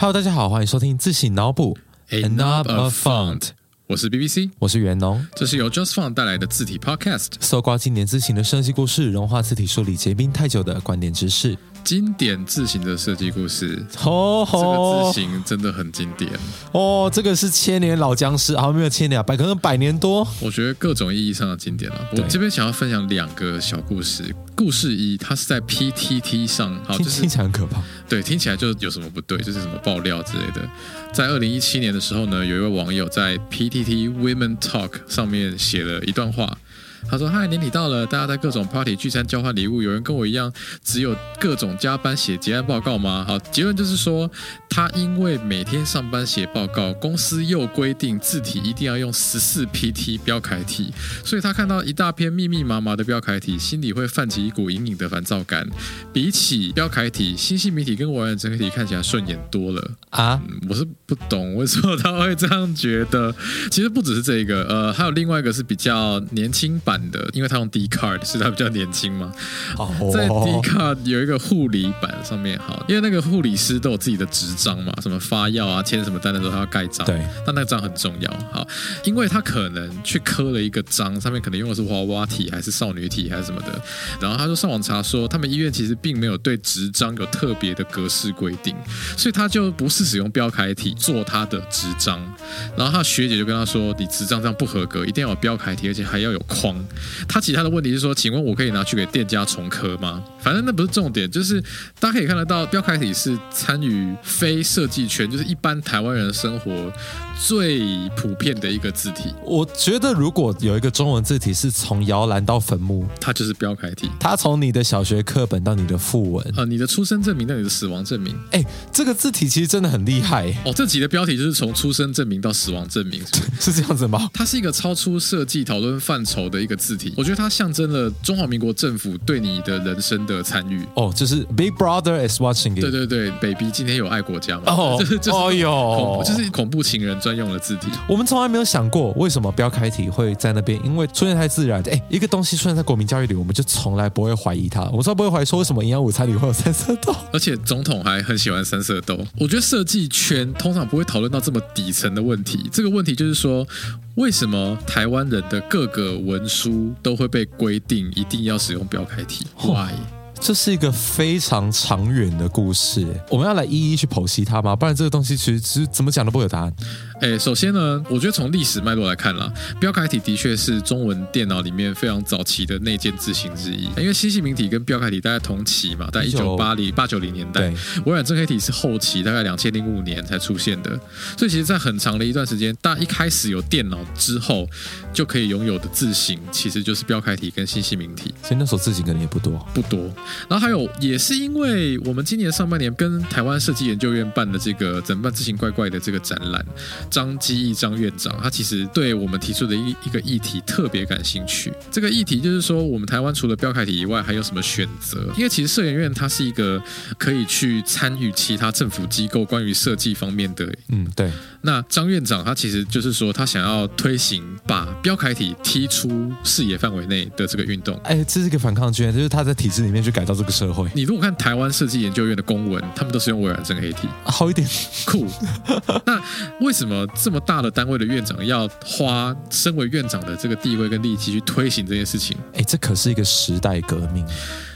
Hello，大家好，欢迎收听自行脑补 A Knob of Font，我是 BBC，我是袁农。这是由 Just Font 带来的字体 Podcast，搜刮经典字形的设计故事，融化字体梳理结冰太久的观点知识。经典字型的设计故事，哦这个字型真的很经典。哦，这个是千年老僵尸，好没有千年啊，百可能百年多。我觉得各种意义上的经典了。我对这边想要分享两个小故事。故事一，它是在 PTT 上，好，就是听听起来很可怕。对，听起来就有什么不对，就是什么爆料之类的。在二零一七年的时候呢，有一位网友在 PTT Women Talk 上面写了一段话。他说：“嗨，年底到了，大家在各种 party 聚餐交换礼物，有人跟我一样，只有各种加班写结案报告吗？好，结论就是说，他因为每天上班写报告，公司又规定字体一定要用十四 PT 标楷体，所以他看到一大篇密密麻麻的标楷体，心里会泛起一股隐隐的烦躁感。比起标楷体，新细明体跟微软整体看起来顺眼多了。啊，嗯我是不懂为什么他会这样觉得。其实不只是这一个，呃，还有另外一个是比较年轻版的，因为他用 D card，是他比较年轻嘛。哦在 D card 有一个护理版上面，好，因为那个护理师都有自己的执章嘛，什么发药啊、签什么单的时候他要盖章，对，但那个章很重要，好，因为他可能去刻了一个章，上面可能用的是娃娃体还是少女体还是什么的，然后他就上网查说，他们医院其实并没有对执章有特别的格式规定，所以他就不是使用标楷体做他的执章，然后他学姐就跟他说，你执章这样不合格，一定要有标楷体，而且还要有框。他其他的问题是说，请问我可以拿去给店家重刻吗？反正那不是重点，就是大家可以看得到，标楷体是参与非设计圈，就是一般台湾人的生活最普遍的一个字体，我觉得如果有一个中文字体是从摇篮到坟墓，它就是标楷体。它从你的小学课本到你的副文，呃，你的出生证明到你的死亡证明，哎，这个字体其实真的很厉害，哦，这集的标题就是从出生证明到死亡证明，是这样子吗？它是一个超出设计讨论范畴的一个字体，我觉得它象征了中华民国政府对你的人生的参与。哦，就是 Big Brother is watching you。对对对，baby 今天有爱国家吗？哦 就是就是哦哟恐怖就是恐怖情人专用的字体。我们从来没有想过，为什么标楷体会在那边？因为出现太自然。哎，一个东西出现在国民教育里，我们就从来不会怀疑它。我们从来不会怀疑说，为什么营养午餐里会有三色豆？而且总统还很喜欢三色豆。我觉得设计圈通常不会讨论到这么底层的问题。这个问题就是说，为什么台湾人的各个文书都会被规定一定要使用标楷体？Why？这是一个非常长远的故事，我们要来一一去剖析它吗？不然这个东西其实其实怎么讲都不会有答案。诶，首先呢，我觉得从历史脉络来看啦，标楷体的确是中文电脑里面非常早期的内建字型之一。因为新细明体跟标楷体大概同期嘛，在一九八零八九零年代，微软正黑体是后期，大概两千零五年才出现的。所以其实，在很长的一段时间，大家一开始有电脑之后就可以拥有的字型，其实就是标楷体跟新细明体。所以那时候字型可能也不多。不多。然后还有，也是因为我们今年上半年跟台湾设计研究院办的这个“怎么办字形怪怪”的这个展览，张基义张院长他其实对我们提出的一一个议题特别感兴趣。这个议题就是说，我们台湾除了标楷体以外，还有什么选择？因为其实社研院它是一个可以去参与其他政府机构关于设计方面的嗯，对，那张院长他其实就是说，他想要推行把标楷体踢出视野范围内的这个运动。哎，这是一个反抗军，就是他在体制里面去改造这个社会，你如果看台湾设计研究院的公文，他们都是用微软正黑体，好一点。酷。那为什么这么大的单位的院长要花身为院长的这个地位跟力气去推行这件事情？哎，这可是一个时代革命。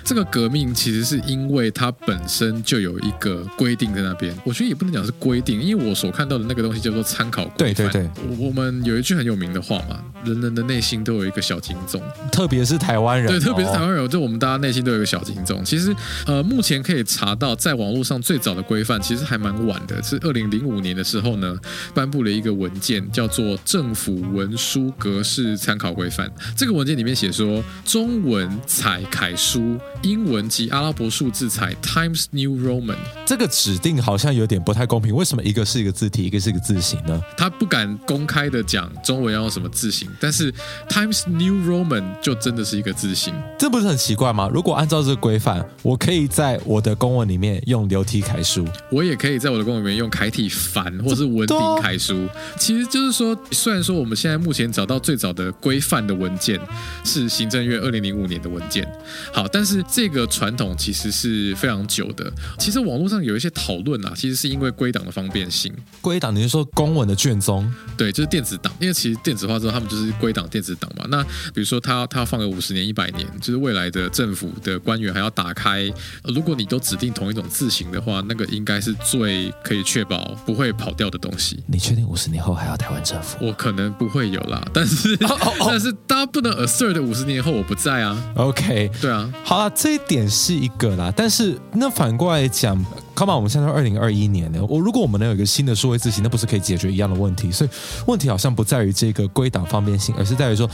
这个革命其实是因为它本身就有一个规定在那边，我觉得也不能讲是规定，因为我所看到的那个东西叫做参考规范。对对对，我我们有一句很有名的话嘛，人人的内心都有一个小警钟。特别是台湾人、对，特别是台哦。湾人，就我们大家内心都有一个小警钟。其实，呃，目前可以查到，在网络上最早的规范其实还蛮晚的，是二零零五年的时候呢，颁布了一个文件，叫做《政府文书格式参考规范》。这个文件里面写说，中文采楷书，英文及阿拉伯数字才 Times New Roman。这个指定好像有点不太公平，为什么一个是一个字体，一个是一个字形呢？他不敢公开的讲中文要用什么字形，但是 Times New Roman 就真的是一个字形。这不是很奇怪吗？如果按照这个规范，我可以在我的公文里面用流体楷书，我也可以在我的公文里面用楷体繁或是文鼎楷书。其实就是说，虽然说我们现在目前找到最早的规范的文件是行政院二零零五年的文件，好，但是这个传统其实是非常久的。其实网络上有一些讨论啊，其实是因为归档的方便性。归档，你是说公文的卷宗？对，就是电子档，因为其实电子化之后，他们就是归档电子档嘛。那比如说他他要放个五十年、一百年，就是未来的政府的官员还要打开。如果你都指定同一种字型的话，那个应该是最可以确保不会跑掉的东西。你确定五十年后还要台湾政府？我可能不会有啦，但是但是大家不能 assert 五十年后我不在啊。OK，对啊，好了，这一点是一个啦。但是那反过来讲，Come on，我们现在二零二一年了，我如果我们能有一个新的数位字型，那不是可以解决一样的问题？所以问题好像不在于这个归档方便性，而是在于说，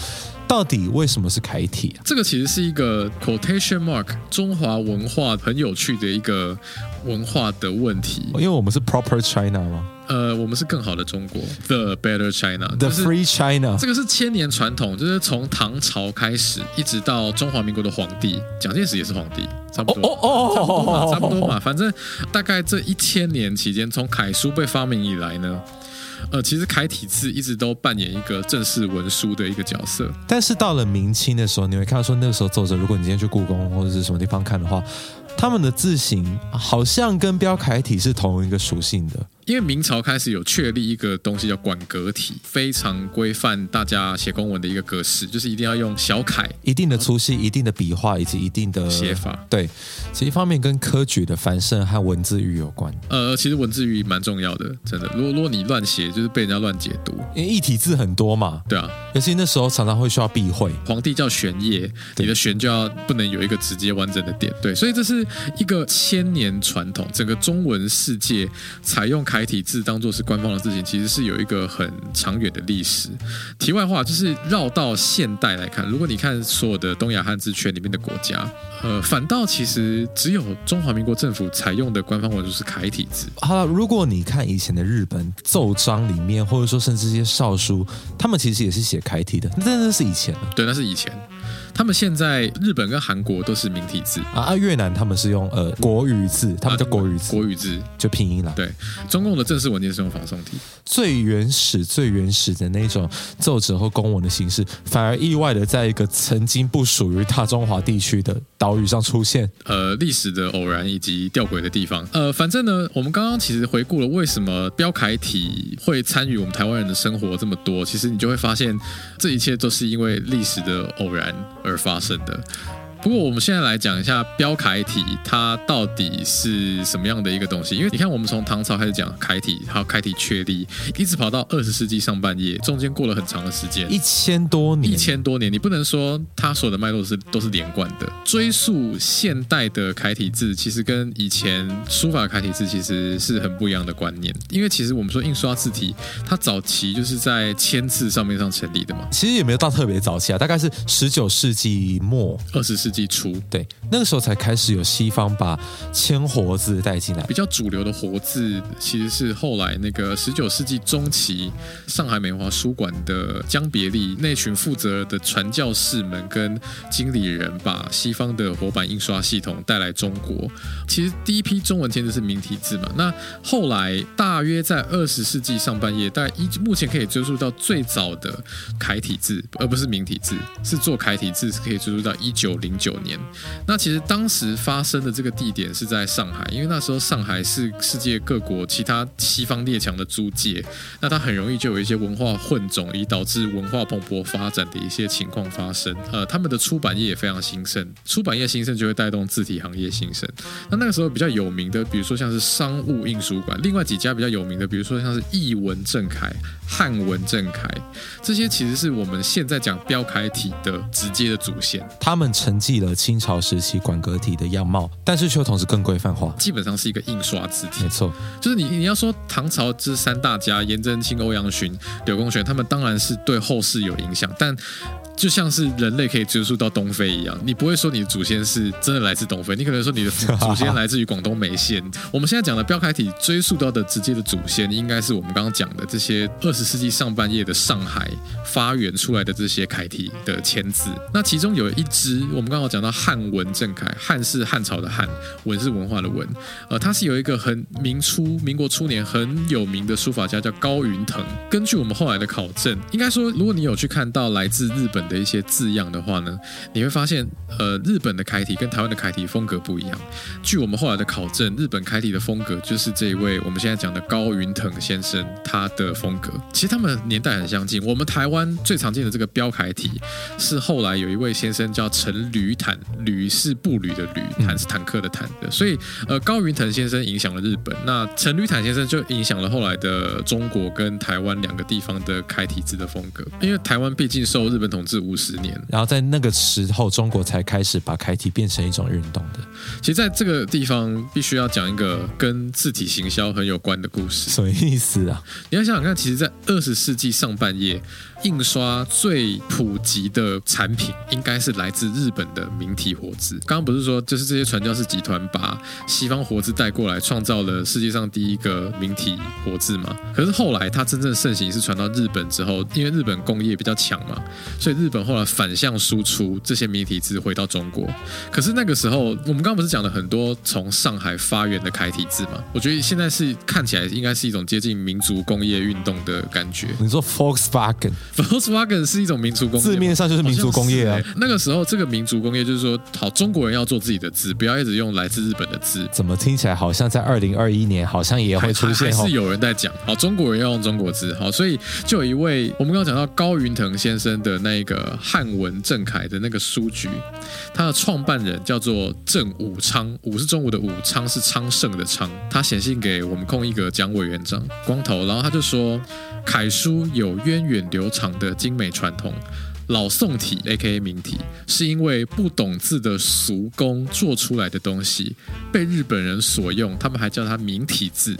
到底为什么是楷体？这个其实是一个 quotation mark 中华文化很有趣的一个文化的问题，因为我们是 proper China 吗？呃，我们是更好的中国，the better China，the free China。这个是千年传统，就是从唐朝开始，一直到中华民国的皇帝蒋介石也是皇帝，差不多，哦哦，差不多嘛，差不多嘛。反正大概这一千年期间，从楷书被发明以来呢。呃，其实楷体字一直都扮演一个正式文书的一个角色，但是到了明清的时候，你会看到说那个时候作者，如果你今天去故宫或者是什么地方看的话，他们的字形好像跟标楷体是同一个属性的。因为明朝开始有确立一个东西叫管格体，非常规范大家写公文的一个格式，就是一定要用小楷，一定的粗细、一定的笔画以及一定的写法。对，其实一方面跟科举的繁盛和文字狱有关。呃，其实文字狱蛮重要的，真的。如果如果你乱写，就是被人家乱解读，因为异体字很多嘛。对啊，尤其那时候常常会需要避讳。皇帝叫玄烨，你的玄就要不能有一个直接完整的点。对，所以这是一个千年传统，整个中文世界采用楷体字当做是。官方的字形其实是有一个很长远的历史。题外话，就是绕到现代来看，如果你看所有的东亚汉字圈里面的国家，呃，反倒其实只有中华民国政府采用的官方文书是楷体字。好了，如果你看以前的日本奏章里面，或者说甚至一些诏书，他们其实也是写楷体的，那那是以前对，那是以前。他们现在日本跟韩国都是明体字啊，越南他们是用呃国语字，他们叫国语字，国语字就拼音了。对，中共的正式文件是用仿宋体。最原始、最原始的那种奏折或公文的形式，反而意外的在一个曾经不属于大中华地区的岛屿上出现。呃，历史的偶然以及吊诡的地方。呃，反正呢，我们刚刚其实回顾了为什么标楷体会参与我们台湾人的生活这么多，其实你就会发现，这一切都是因为历史的偶然而发生的。不过我们现在来讲一下标楷体，它到底是什么样的一个东西？因为你看，我们从唐朝开始讲楷体，还有楷体确立，一直跑到二十世纪上半叶，中间过了很长的时间，一千多年，一千多年，你不能说它所有的脉络是都是连贯的。追溯现代的楷体字，其实跟以前书法楷体字其实是很不一样的观念。因为其实我们说印刷字体，它早期就是在签字上面上成立的嘛。其实也没有到特别早期啊，大概是十九世纪末，二十世。世纪初，对，那个时候才开始有西方把铅活字带进来。比较主流的活字，其实是后来那个十九世纪中期，上海美华书馆的江别利那群负责的传教士们跟经理人，把西方的活版印刷系统带来中国。其实第一批中文签字是明体字嘛，那后来大约在二十世纪上半叶，大概一目前可以追溯到最早的楷体字，而不是明体字，是做楷体字是可以追溯到一九零。九年，那其实当时发生的这个地点是在上海，因为那时候上海是世界各国其他西方列强的租界，那它很容易就有一些文化混种，以导致文化蓬勃发展的一些情况发生。呃，他们的出版业也非常兴盛，出版业兴盛就会带动字体行业兴盛。那那个时候比较有名的，比如说像是商务印书馆，另外几家比较有名的，比如说像是译文正楷、汉文正楷，这些其实是我们现在讲标楷体的直接的祖先，他们曾经继。了清朝时期管格体的样貌，但是却同时更规范化，基本上是一个印刷字体。没错，就是你你要说唐朝这三大家，颜真卿、欧阳询、柳公权，他们当然是对后世有影响，但。就像是人类可以追溯到东非一样，你不会说你的祖先是真的来自东非，你可能说你的祖先来自于广东梅县。我们现在讲的标楷体追溯到的直接的祖先，应该是我们刚刚讲的这些二十世纪上半叶的上海发源出来的这些楷体的签字。那其中有一支，我们刚刚讲到汉文正楷，汉是汉朝的汉，文是文化的文。呃，它是有一个很明初民国初年很有名的书法家叫高云腾。根据我们后来的考证，应该说，如果你有去看到来自日本的一些字样的话呢，你会发现，呃，日本的楷体跟台湾的楷体风格不一样。据我们后来的考证，日本楷体的风格就是这一位我们现在讲的高云腾先生他的风格。其实他们年代很相近。我们台湾最常见的这个标楷体，是后来有一位先生叫陈履坦，履是步履的履，坦是坦克的坦的。所以，呃，高云腾先生影响了日本，那陈履坦先生就影响了后来的中国跟台湾两个地方的楷体字的风格。因为台湾毕竟受日本统治五十年，然后在那个时候，中国才开始把楷体变成一种运动的。其实在这个地方必须要讲一个跟字体行销很有关的故事。什么意思啊？你要想想看，其实，在二十世纪上半叶。印刷最普及的产品应该是来自日本的明体活字。刚刚不是说，就是这些传教士集团把西方活字带过来，创造了世界上第一个明体活字吗？可是后来它真正盛行是传到日本之后，因为日本工业比较强嘛，所以日本后来反向输出这些明体字回到中国。可是那个时候，我们刚刚不是讲了很多从上海发源的楷体字吗？我觉得现在是看起来应该是一种接近民族工业运动的感觉。你说 FOX？Volkswagen？Volkswagen 是一种民族工业，字面上就是民族工业啊。那个时候，这个民族工业就是说，好，中国人要做自己的字，不要一直用来自日本的字。怎么听起来好像在二零二一年，好像也会出现？还是有人在讲，好，中国人要用中国字，好，所以就有一位我们刚刚讲到高云腾先生的那个汉文正楷的那个书局，他的创办人叫做郑武昌，武是中午的武，昌是昌盛的昌。他写信给我们空一个蒋委员长，光头，然后他就说，楷书有源远流长的。精美传统，老宋体 （A.K.A. 明体）是因为不懂字的俗工做出来的东西被日本人所用，他们还叫它明体字。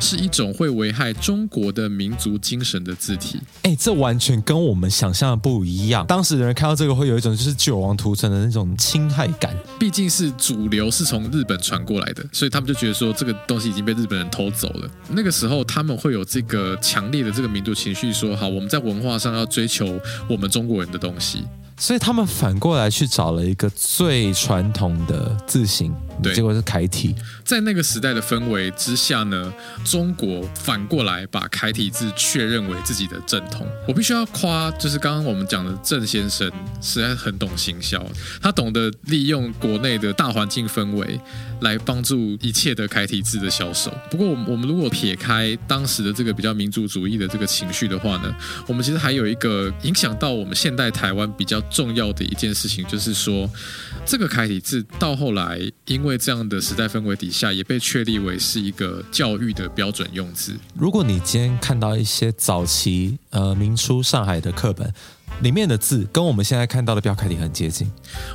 是一种会危害中国的民族精神的字体。哎，这完全跟我们想象的不一样。当时的人看到这个，会有一种就是九王屠城的那种侵害感。毕竟是主流是从日本传过来的，所以他们就觉得说这个东西已经被日本人偷走了。那个时候他们会有这个强烈的这个民族情绪，说好，我们在文化上要追求我们中国人的东西。所以他们反过来去找了一个最传统的字形，结果是楷体。在那个时代的氛围之下呢，中国反过来把楷体字确认为自己的正统。我必须要夸，就是刚刚我们讲的郑先生，实在很懂行销，他懂得利用国内的大环境氛围来帮助一切的楷体字的销售。不过，我们我们如果撇开当时的这个比较民族主义的这个情绪的话呢，我们其实还有一个影响到我们现代台湾比较。重要的一件事情就是说，这个楷体字到后来，因因为这样的时代氛围底下，也被确立为是一个教育的标准用字。如果你今天看到一些早期呃明初上海的课本。里面的字跟我们现在看到的标楷体很接近，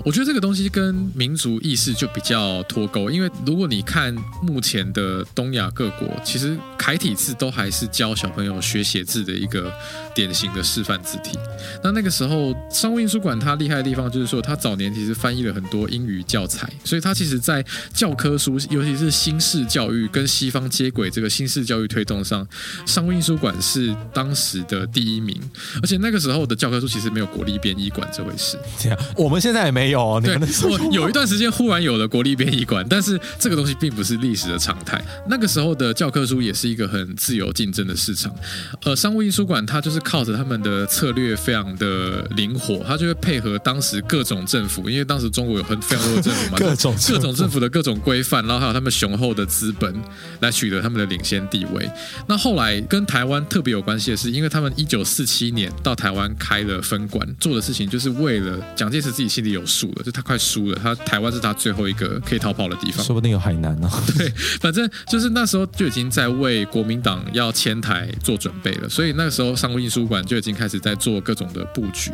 我觉得这个东西跟民族意识就比较脱钩。因为如果你看目前的东亚各国，其实楷体字都还是教小朋友学写字的一个典型的示范字体。那那个时候，商务印书馆它厉害的地方就是说，它早年其实翻译了很多英语教材，所以它其实在教科书，尤其是新式教育跟西方接轨这个新式教育推动上，商务印书馆是当时的第一名。而且那个时候的教科书。其实没有国立编译馆这回事，这样我们现在也没有。对，我有一段时间忽然有了国立编译馆，但是这个东西并不是历史的常态。那个时候的教科书也是一个很自由竞争的市场。呃，商务印书馆它就是靠着他们的策略非常的灵活，它就会配合当时各种政府，因为当时中国有很非常多的政府嘛，各种各种政府的各种规范，然后还有他们雄厚的资本来取得他们的领先地位。那后来跟台湾特别有关系的是，因为他们一九四七年到台湾开了。分管做的事情，就是为了蒋介石自己心里有数了，就他快输了，他台湾是他最后一个可以逃跑的地方，说不定有海南呢。对，反正就是那时候就已经在为国民党要迁台做准备了，所以那个时候商务印书馆就已经开始在做各种的布局。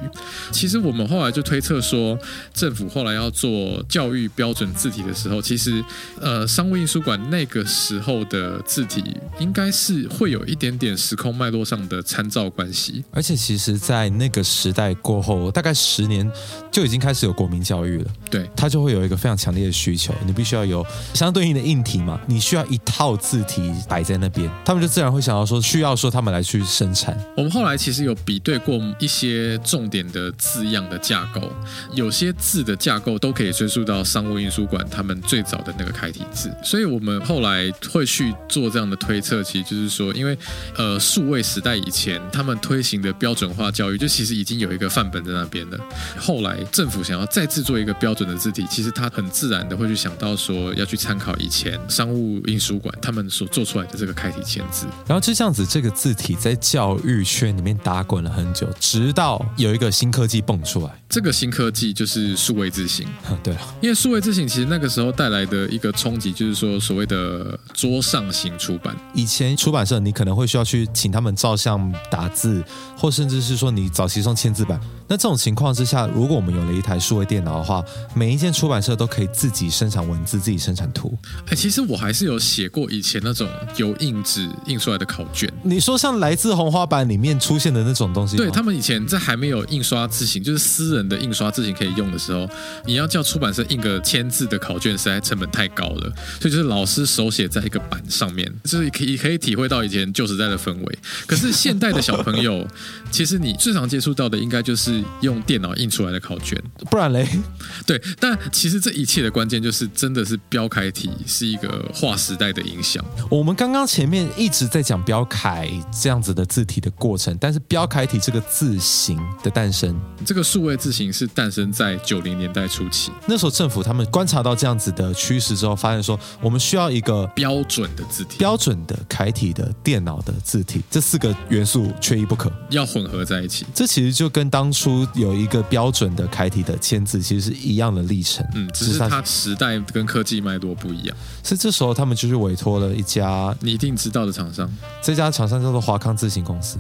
其实我们后来就推测说，政府后来要做教育标准字体的时候，其实呃，商务印书馆那个时候的字体应该是会有一点点时空脉络上的参照关系，而且其实，在那个时。时代过后，大概十年就已经开始有国民教育了。对，它就会有一个非常强烈的需求，你必须要有相对应的硬体嘛，你需要一套字体摆在那边，他们就自然会想要说，需要说他们来去生产。我们后来其实有比对过一些重点的字样的架构，有些字的架构都可以追溯到商务印书馆他们最早的那个楷体字，所以我们后来会去做这样的推测，其实就是说，因为呃数位时代以前他们推行的标准化教育，就其实已经有一个范本在那边了。后来政府想要再制作一个标准的字体，其实他很自然的会去想到说，要去参考以前商务印书馆他们所做出来的这个楷体签字。然后就这样子，这个字体在教育圈里面打滚了很久，直到有一个新科技蹦出来。这个新科技就是数位字型。对了，因为数位字型其实那个时候带来的一个冲击，就是说所谓的桌上型出版。以前出版社你可能会需要去请他们照相打字，或甚至是说你早期送签字版。那这种情况之下，如果我们有了一台数位电脑的话，每一间出版社都可以自己生产文字，自己生产图。哎，其实我还是有写过以前那种油印纸印出来的考卷。你说像来自红花版里面出现的那种东西，对他们以前在还没有印刷字型，就是私人的印刷字型可以用的时候，你要叫出版社印个签字的考卷，实在成本太高了，所以就是老师手写在一个板上面，就是可以可以体会到以前旧时代的氛围。可是现代的小朋友，其实你最常接触到的应该就是用电脑印出来的考卷，不然嘞？对，但其实这一切的关键就是真的是标楷体是一个划时代的影响。我们刚刚前面一直在讲标楷这样子的字体的过程，但是标楷体这个字形的诞生，这个数位字形是诞生在九零年代初期，那时候政府他们观察到这样子的趋势之后，发现说我们需要一个标准的字体，标准的楷体的电脑的字体，这四个元素缺一不可，要混合在一起。这其实就跟当初有一个标准的楷体的签字其实是一样的历程，嗯，只是它时代跟科技脉络不一样。是这时候他们就是委托了一家你一定知道的厂商，这家厂商叫做华康字型公司。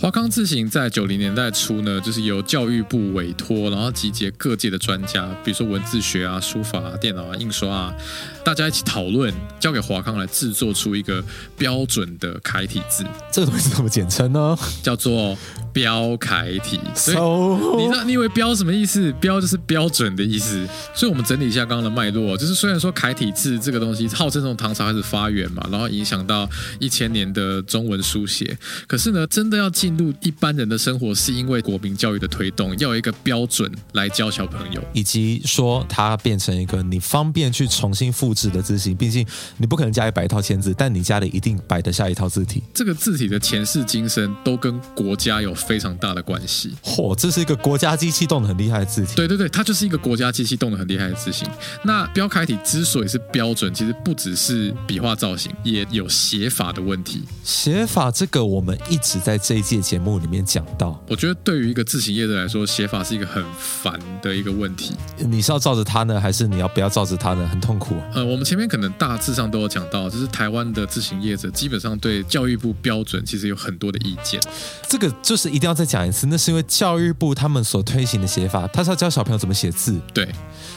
华康字型在九零年代初呢，就是由教育部委托，然后集结各界的专家，比如说文字学啊、书法啊、电脑啊、印刷啊，大家一起讨论，交给华康来制作出一个标准的楷体字。这个东西怎么简称呢？叫做标楷体。所以你知道你以为标什么意思？标就是标准的意思。所以我们整理一下刚刚的脉络，就是虽然说楷体字这个东西号称从唐朝开始发源嘛，然后影响到一千年的中文书写，可是呢，真的要进入一般人的生活，是因为国民教育的推动，要有一个标准来教小朋友。以及说它变成一个你方便去重新复制的字形，毕竟你不可能家里摆一套签字，但你家里一定摆得下一套字体。这个字体的前世今生都跟国家有非常大的关系。嚯，这是一个国家机器动的很厉害的字体。对对对，它就是一个国家机器动的很厉害的字形。那标楷体之所以是标准，其实不只是笔画造型，也有写法的问题。写法这个我们一直在这一届节目里面讲到，我觉得对于一个自行业者来说，写法是一个很烦的一个问题。你是要照着它呢，还是你要不要照着它呢？很痛苦、啊。呃，我们前面可能大致上都有讲到，就是台湾的自行业者基本上对教育部标准其实有很多的意见。这个就是一定要再讲一次，那是因为教育部他们所推行的写法，他是要教小朋友怎么写字，对，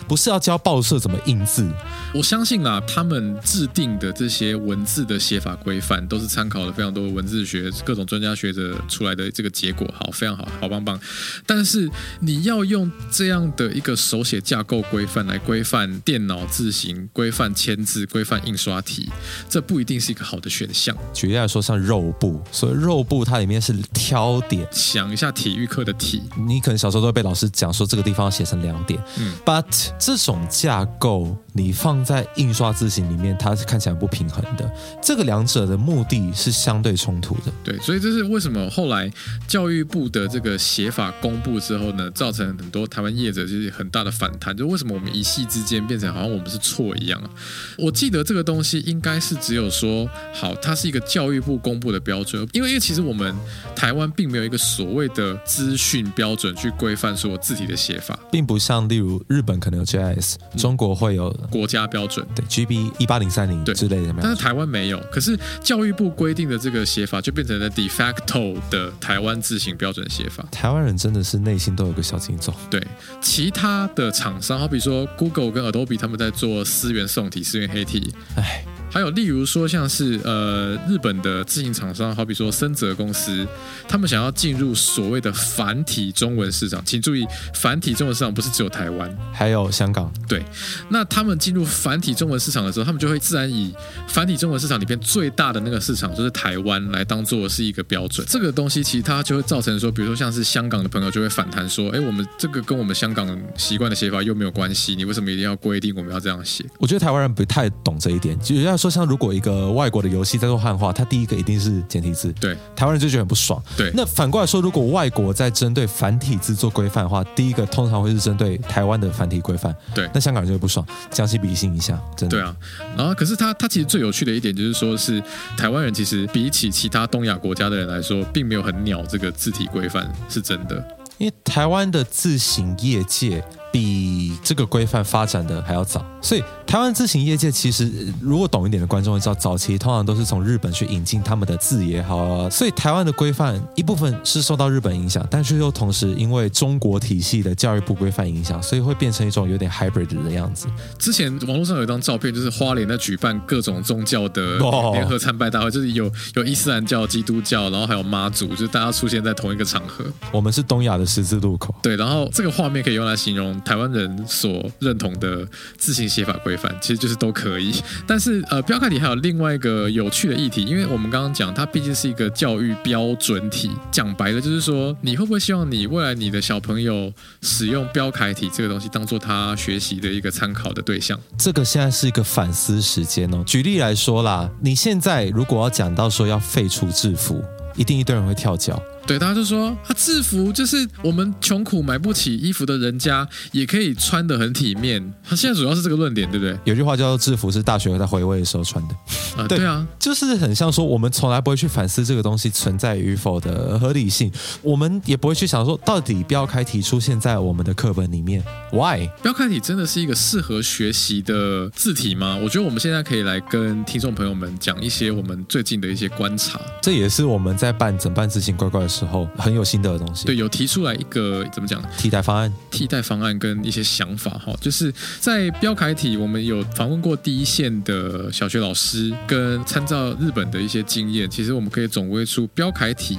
不是要教报社怎么印字。我相信啊，他们制定的这些文字的写法规范，都是参考了非常多文字学各种专家学者出来的这个结果。好，非常好，好棒棒。但是你要用这样的一个手写架构规范来规范电脑字形、规范签字、规范印刷体，这不一定是一个好的选项。举例来说，像肉布，所以肉布它里面是挑点。想一下体育课的题，你可能小时候都会被老师讲说这个地方要写成两点，嗯，but 这种架构你放在印刷字形里面，它是看起来不平衡的。这个两者的目的是相对冲突的。对，所以这是为什么后来教育部的这个写法公布之后呢，造成很多台湾业者就是很大的反弹，就为什么我们一系之间变成好像我们是错一样啊？我记得这个东西应该是只有说好，它是一个教育部公布的标准，因为因为其实我们台湾并没有一个所谓的资讯标准去规范说字体的写法，并不像例如日本可能有 JIS，中国会有国家标准。对 GB 一八零三零对之类的？但是台湾没有，可是教育部规定的这个写法就变成了 de facto 的台湾字形标准写法。台湾人真的是内心都有个小警钟。对，其他的厂商，好比说 Google 跟 Adobe 他们在做思源宋体、思源黑体，哎，还有例如说像是呃日本的自行厂商，好比说森泽公司，他们想要进入所谓的繁体中文市场，请注意，繁体中文市场不是只有台湾，还有香港。对，那他们进入繁体中文市场的时候，他们就会自然以繁体中文市场里边最大的那个市场，就是台湾来当做是一个标准。这个东西其实它就会造成说，比如说像是香港的朋友就会反弹说，哎，我们这个跟我们香港习惯的写法又没有关系，你为什么一定要规定我们要这样写？我觉得台湾人不太懂这一点，就要说像如果一个外国的游戏在做汉化，它第一个一定是简体字，对，台湾人就觉得很不爽。对，那反过来说，如果外国在针对繁体字做规范的话，第一个通常会是针对台湾的繁体规范，对，那香港人就会不爽，将心比心一下，真的。对啊，然后可是他他其实最有趣的一点就是说，是台湾人其实比起其他东亚国家的人来说，并没有很鸟这个字体规范，是真的。因为台湾的字行业界。比这个规范发展的还要早，所以台湾自行业界其实如果懂一点的观众会知道，早期通常都是从日本去引进他们的字也好，所以台湾的规范一部分是受到日本影响，但是又同时因为中国体系的教育部规范影响，所以会变成一种有点 hybrid 的样子。之前网络上有一张照片，就是花莲在举办各种宗教的联合参拜大会，就是有有伊斯兰教、基督教，然后还有妈祖，就是大家出现在同一个场合。我们是东亚的十字路口，对，然后这个画面可以用来形容。台湾人所认同的字形写法规范，其实就是都可以。但是，呃，标楷体还有另外一个有趣的议题，因为我们刚刚讲，它毕竟是一个教育标准体。讲白了，就是说，你会不会希望你未来你的小朋友使用标楷体这个东西，当做他学习的一个参考的对象？这个现在是一个反思时间哦。举例来说啦，你现在如果要讲到说要废除制服，一定一堆人会跳脚。对，大家就说啊，制服就是我们穷苦买不起衣服的人家也可以穿的很体面。他现在主要是这个论点，对不对？有句话叫做“制服是大学在回味的时候穿的”。啊，对啊，就是很像说，我们从来不会去反思这个东西存在与否的合理性，我们也不会去想说，到底标楷体出现在我们的课本里面，why？标楷体真的是一个适合学习的字体吗？我觉得我们现在可以来跟听众朋友们讲一些我们最近的一些观察。这也是我们在办整办自行乖乖的时候很有心得的东西。对，有提出来一个怎么讲替代方案？替代方案跟一些想法哈，就是在标楷体，我们有访问过第一线的小学老师。跟参照日本的一些经验，其实我们可以总归出标楷体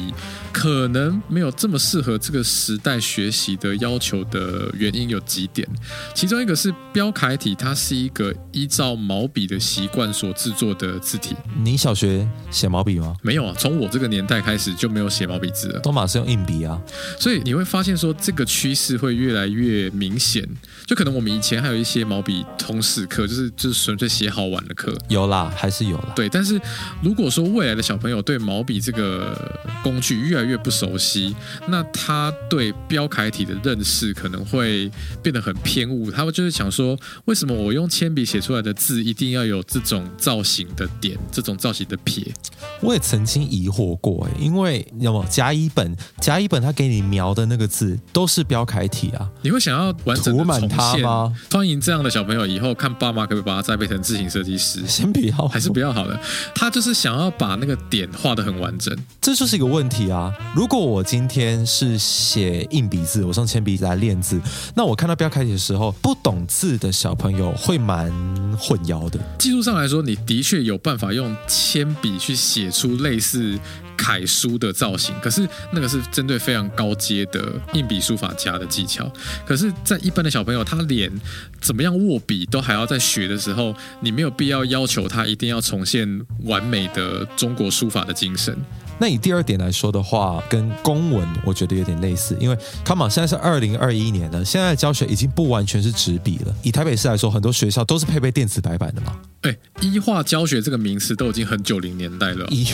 可能没有这么适合这个时代学习的要求的原因有几点，其中一个是标楷体它是一个依照毛笔的习惯所制作的字体。你小学写毛笔吗？没有啊，从我这个年代开始就没有写毛笔字了，都马是用硬笔啊。所以你会发现说这个趋势会越来越明显，就可能我们以前还有一些毛笔通识课，就是就是纯粹写好玩的课，有啦，还是有。对，但是如果说未来的小朋友对毛笔这个工具越来越不熟悉，那他对标楷体的认识可能会变得很偏误。他们就是想说，为什么我用铅笔写出来的字一定要有这种造型的点，这种造型的撇？我也曾经疑惑过，哎，因为要么甲乙本，甲乙本他给你描的那个字都是标楷体啊，你会想要完整涂满它吗？欢迎这样的小朋友以后看爸妈可不可以把他栽培成自行设计师？先不要，还是不要。好了，他就是想要把那个点画的很完整，这就是一个问题啊。如果我今天是写硬笔字，我用铅笔来练字，那我看到标楷体的时候，不懂字的小朋友会蛮混淆的。技术上来说，你的确有办法用铅笔去写出类似。楷书的造型，可是那个是针对非常高阶的硬笔书法家的技巧。可是，在一般的小朋友，他连怎么样握笔都还要在学的时候，你没有必要要求他一定要重现完美的中国书法的精神。那以第二点来说的话，跟公文我觉得有点类似，因为 Come on，现在是二零二一年了，现在教学已经不完全是纸笔了。以台北市来说，很多学校都是配备电子白板的嘛。哎，一化教学这个名词都已经很九零年代了。一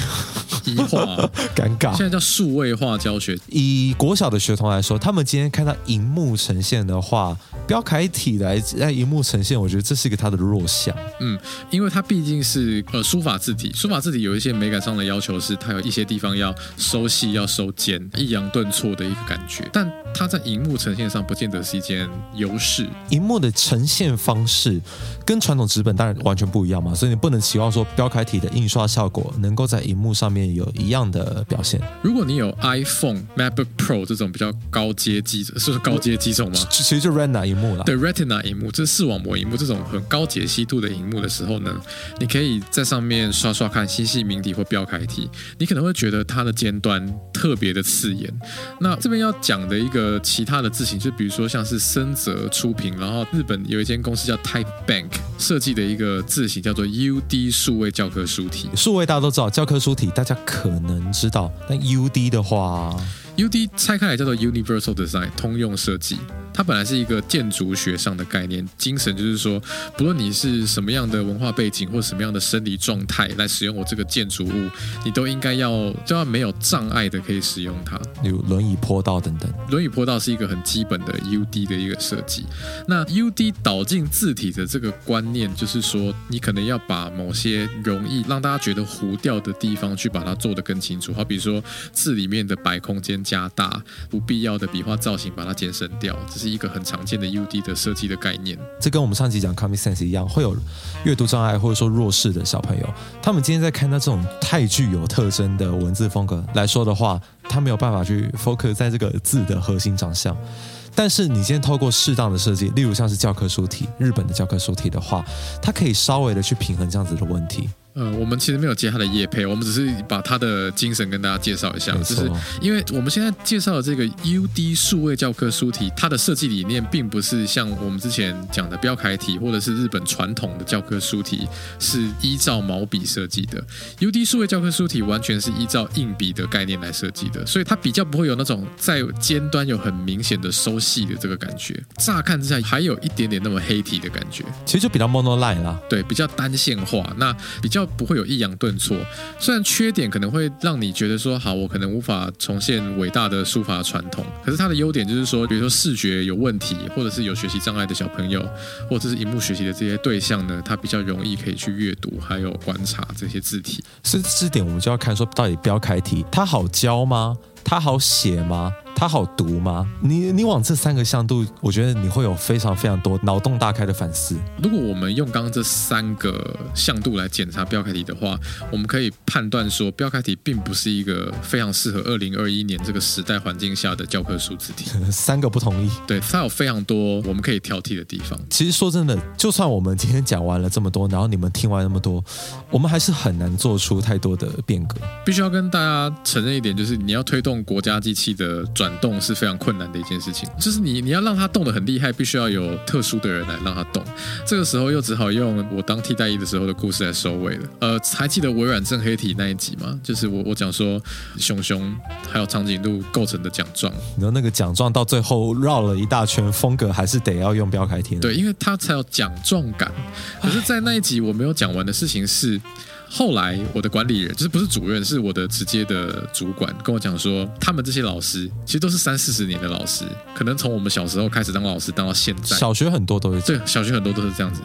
一化，尴尬。现在叫数位化教学。以国小的学童来说，他们今天看到荧幕呈现的话，标楷体来在荧幕呈现，我觉得这是一个他的弱项。嗯，因为它毕竟是呃书法字体，书法字体有一些美感上的要求，是它有一些地方要收细、要收尖、抑扬顿挫的一个感觉，但它在荧幕呈现上不见得是一件优势。荧幕的呈现方式跟传统纸本当然完全不。不一样嘛，所以你不能期望说标楷体的印刷效果能够在荧幕上面有一样的表现。如果你有 iPhone、MacBook Pro 这种比较高阶机，是不是高阶机种吗？其实就 Retina 荧幕了。对 Retina 荧幕，这是视网膜荧幕这种很高解析度的荧幕的时候呢，你可以在上面刷刷看星系名体或标楷体，你可能会觉得它的尖端特别的刺眼。那这边要讲的一个其他的字型，就比如说像是森泽出品，然后日本有一间公司叫 Type Bank 设计的一个字型叫做 UD 数位教科书体。数位大家都知道，教科书体大家可能知道，但 UD 的话。UD 拆开来叫做 Universal Design 通用设计，它本来是一个建筑学上的概念，精神就是说，不论你是什么样的文化背景或什么样的生理状态来使用我这个建筑物，你都应该要都要没有障碍的可以使用它，例如轮椅坡道等等。轮椅坡道是一个很基本的 UD 的一个设计。那 UD 导进字体的这个观念，就是说，你可能要把某些容易让大家觉得糊掉的地方，去把它做得更清楚。好，比如说字里面的白空间。加大不必要的笔画造型，把它减省掉，是一个很常见的 UD 的设计的概念。这跟我们上集讲 Comic Sense 一样，会有阅读障碍或者说弱势的小朋友，他们今天在看到这种太具有特征的文字风格来说的话，他没有办法去 focus 在这个字的核心长相。但是你今天透过适当的设计，例如像是教科书体，日本的教科书体的话，它可以稍微的去平衡这样子的问题。呃，我们其实没有接他的叶配，我们只是把他的精神跟大家介绍一下。就是因为我们现在介绍的这个 UD 数位教科书体，它的设计理念并不是像我们之前讲的标楷体，或者是日本传统的教科书体是依照毛笔设计的。UD 数位教科书体完全是依照硬笔的概念来设计的，所以它比较不会有那种在尖端有很明显的收细的这个感觉。乍看之下还有一点点那么黑体的感觉，其实就比较 monoline 啦，对，比较单线化，那比较。不会有抑扬顿挫，虽然缺点可能会让你觉得说好，我可能无法重现伟大的书法传统，可是它的优点就是说，比如说视觉有问题，或者是有学习障碍的小朋友，或者是荧幕学习的这些对象呢，他比较容易可以去阅读，还有观察这些字体。是这点，我们就要看说到底标楷体它好教吗？它好写吗？它好读吗？你你往这三个向度，我觉得你会有非常非常多脑洞大开的反思。如果我们用刚刚这三个向度来检查标楷体的话，我们可以判断说，标楷体并不是一个非常适合二零二一年这个时代环境下的教科书字体。三个不同意，对它有非常多我们可以挑剔的地方。其实说真的，就算我们今天讲完了这么多，然后你们听完那么多，我们还是很难做出太多的变革。必须要跟大家承认一点，就是你要推动国家机器的转动是非常。困难的一件事情，就是你你要让它动得很厉害，必须要有特殊的人来让它动。这个时候又只好用我当替代役的时候的故事来收尾了。呃，还记得微软正黑体那一集吗？就是我我讲说熊熊还有长颈鹿构成的奖状，然后那个奖状到最后绕了一大圈，风格还是得要用标楷体。对，因为它才有奖状感。可是，在那一集我没有讲完的事情是。后来我的管理人就是不是主任，是我的直接的主管跟我讲说，他们这些老师其实都是三四十年的老师，可能从我们小时候开始当老师当到现在。小学很多都是对，小学很多都是这样子。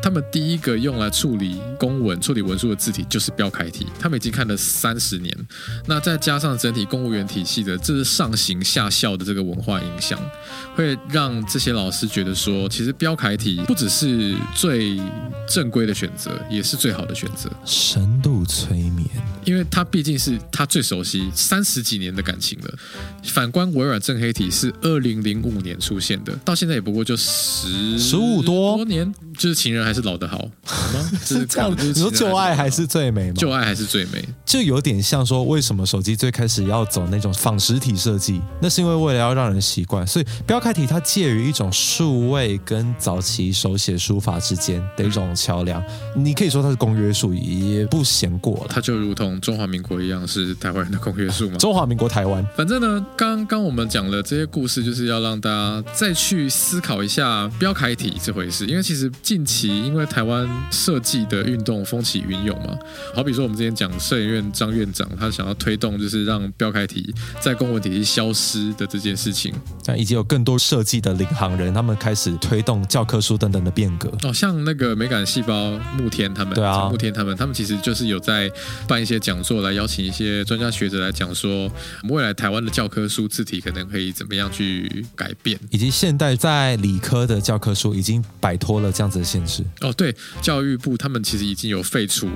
他们第一个用来处理公文、处理文书的字体就是标楷体，他们已经看了三十年。那再加上整体公务员体系的这是上行下效的这个文化影响，会让这些老师觉得说，其实标楷体不只是最正规的选择，也是最好的选择。深度催眠，因为他毕竟是他最熟悉三十几年的感情了。反观微软正黑体是二零零五年出现的，到现在也不过就十十五多年，就是情人还是老的好，好吗？是这样，你说旧爱还是最美吗？旧爱还是最美，就有点像说，为什么手机最开始要走那种仿实体设计？那是因为为了要让人习惯，所以标楷体它介于一种数位跟早期手写书法之间的一种桥梁。你可以说它是公约数，也。也不嫌过了，它就如同中华民国一样，是台湾人的公约数吗？中华民国台湾，反正呢，刚刚我们讲了这些故事，就是要让大家再去思考一下标楷体这回事。因为其实近期因为台湾设计的运动风起云涌嘛，好比说我们之前讲摄影院张院长，他想要推动就是让标楷体在公文体系消失的这件事情，但以及有更多设计的领航人，他们开始推动教科书等等的变革。哦，像那个美感细胞慕天他们，对啊，慕天他们，他们其实。实就是有在办一些讲座，来邀请一些专家学者来讲说，未来台湾的教科书字体可能可以怎么样去改变。以及现代在理科的教科书已经摆脱了这样子的限制。哦，对，教育部他们其实已经有废除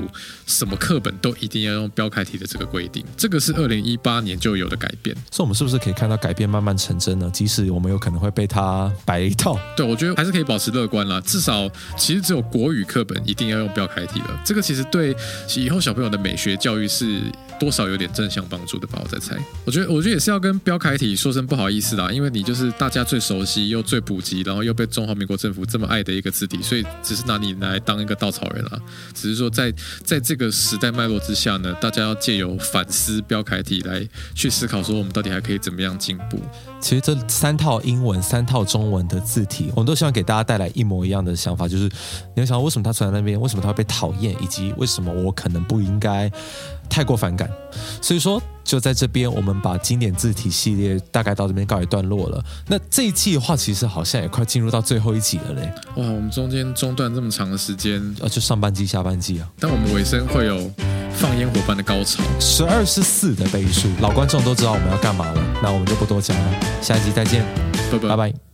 什么课本都一定要用标楷体的这个规定，这个是二零一八年就有的改变。所以，我们是不是可以看到改变慢慢成真呢？即使我们有可能会被它摆一套，对，我觉得还是可以保持乐观啦。至少，其实只有国语课本一定要用标楷体了。这个其实对以后小朋友的美学教育是多少有点正向帮助的吧？我在猜。我觉得，我觉得也是要跟标楷体说声不好意思啦，因为你就是大家最熟悉又最普及，然后又被中华民国政府这么爱的一个字体，所以只是拿你来当一个稻草人啦。只是说，在在这个时代脉络之下呢，大家要借由反思标楷体来去思考，说我们到底还可以怎么样进步。其实这三套英文、三套中文的字体，我们都希望给大家带来一模一样的想法，就是你要想为什么它存在那边，为什么它会被讨厌，以及为什么我可能不应该太过反感。所以说，就在这边，我们把经典字体系列大概到这边告一段落了。那这一季的话，其实好像也快进入到最后一集了嘞。哇，我们中间中断这么长的时间，呃，就上半季、下半季啊。但我们尾声会有放烟火般的高潮，十二是四的倍数，老观众都知道我们要干嘛了。那我们就不多讲了，下一集再见，拜拜拜拜。